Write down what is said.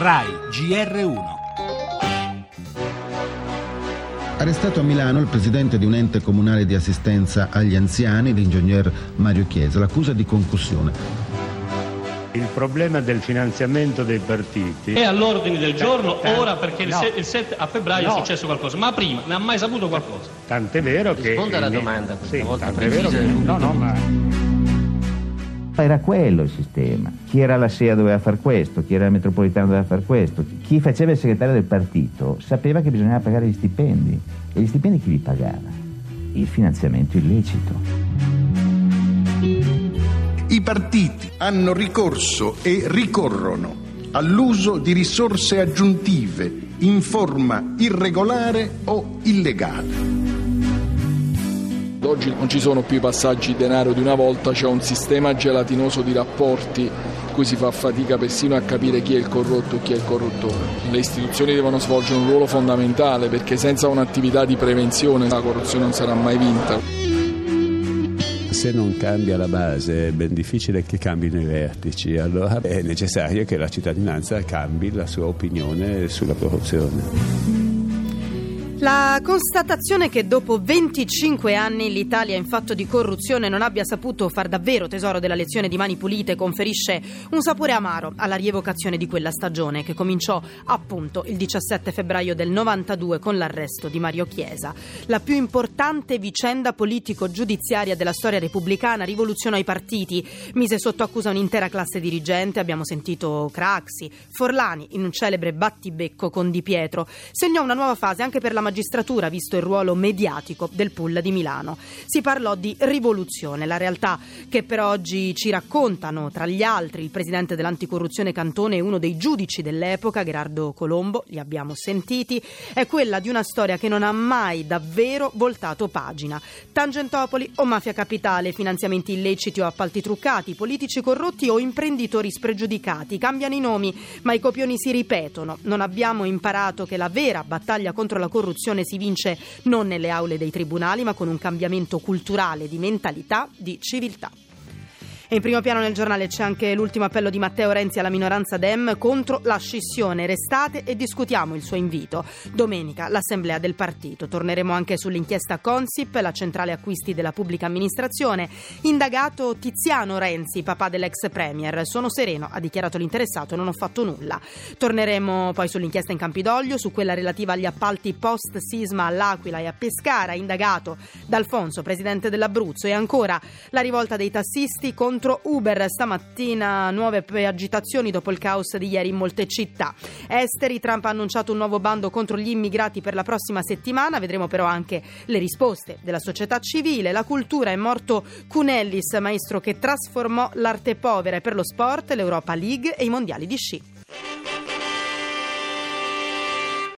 RAI GR1 Arrestato a Milano il presidente di un ente comunale di assistenza agli anziani, l'ingegner Mario Chiesa, l'accusa di concussione. Il problema del finanziamento dei partiti È all'ordine del giorno Tan- ora perché il, no. il 7 a febbraio No. è successo qualcosa, ma prima ne ha mai saputo qualcosa? Tant'è vero che. Risponda alla domanda, questa Sì, volta tant'è vero precisa che. No, no, ma. Era quello il sistema. Chi era la SEA doveva fare questo, chi era il metropolitano doveva fare questo. Chi faceva il segretario del partito sapeva che bisognava pagare gli stipendi. E gli stipendi chi li pagava? Il finanziamento illecito. I partiti hanno ricorso e ricorrono all'uso di risorse aggiuntive in forma irregolare o illegale. Oggi non ci sono più i passaggi denaro di una volta, c'è un sistema gelatinoso di rapporti cui si fa fatica persino a capire chi è il corrotto e chi è il corruttore. Le istituzioni devono svolgere un ruolo fondamentale perché senza un'attività di prevenzione la corruzione non sarà mai vinta. Se non cambia la base è ben difficile che cambino i vertici, allora è necessario che la cittadinanza cambi la sua opinione sulla corruzione. La constatazione che dopo 25 anni l'Italia in fatto di corruzione non abbia saputo far davvero tesoro della lezione di mani pulite conferisce un sapore amaro alla rievocazione di quella stagione che cominciò appunto il 17 febbraio del 92 con l'arresto di Mario Chiesa. La più importante vicenda politico-giudiziaria della storia repubblicana rivoluzionò i partiti, mise sotto accusa un'intera classe dirigente, abbiamo sentito Craxi, Forlani in un celebre battibecco con Di Pietro, segnò una nuova fase anche per la magistratura, visto il ruolo mediatico del pool di Milano. Si parlò di rivoluzione, la realtà che per oggi ci raccontano, tra gli altri, il presidente dell'anticorruzione Cantone e uno dei giudici dell'epoca, Gerardo Colombo, li abbiamo sentiti, è quella di una storia che non ha mai davvero voltato pagina. Tangentopoli o mafia capitale, finanziamenti illeciti o appalti truccati, politici corrotti o imprenditori spregiudicati, cambiano i nomi, ma i copioni si ripetono. Non abbiamo imparato che la vera battaglia contro la corruzione si vince non nelle aule dei tribunali, ma con un cambiamento culturale, di mentalità, di civiltà. E in primo piano nel giornale c'è anche l'ultimo appello di Matteo Renzi alla minoranza Dem contro la scissione. Restate e discutiamo il suo invito. Domenica l'assemblea del partito. Torneremo anche sull'inchiesta Consip, la centrale acquisti della pubblica amministrazione. Indagato Tiziano Renzi, papà dell'ex premier. Sono sereno, ha dichiarato l'interessato, non ho fatto nulla. Torneremo poi sull'inchiesta in Campidoglio, su quella relativa agli appalti post sisma all'Aquila e a Pescara, indagato D'Alfonso, presidente dell'Abruzzo. E ancora la rivolta dei tassisti contro contro Uber. Stamattina nuove agitazioni dopo il caos di ieri in molte città. Esteri, Trump ha annunciato un nuovo bando contro gli immigrati per la prossima settimana. Vedremo però anche le risposte della società civile. La cultura è morto Cunellis, maestro che trasformò l'arte povera e per lo sport, l'Europa League e i mondiali di sci.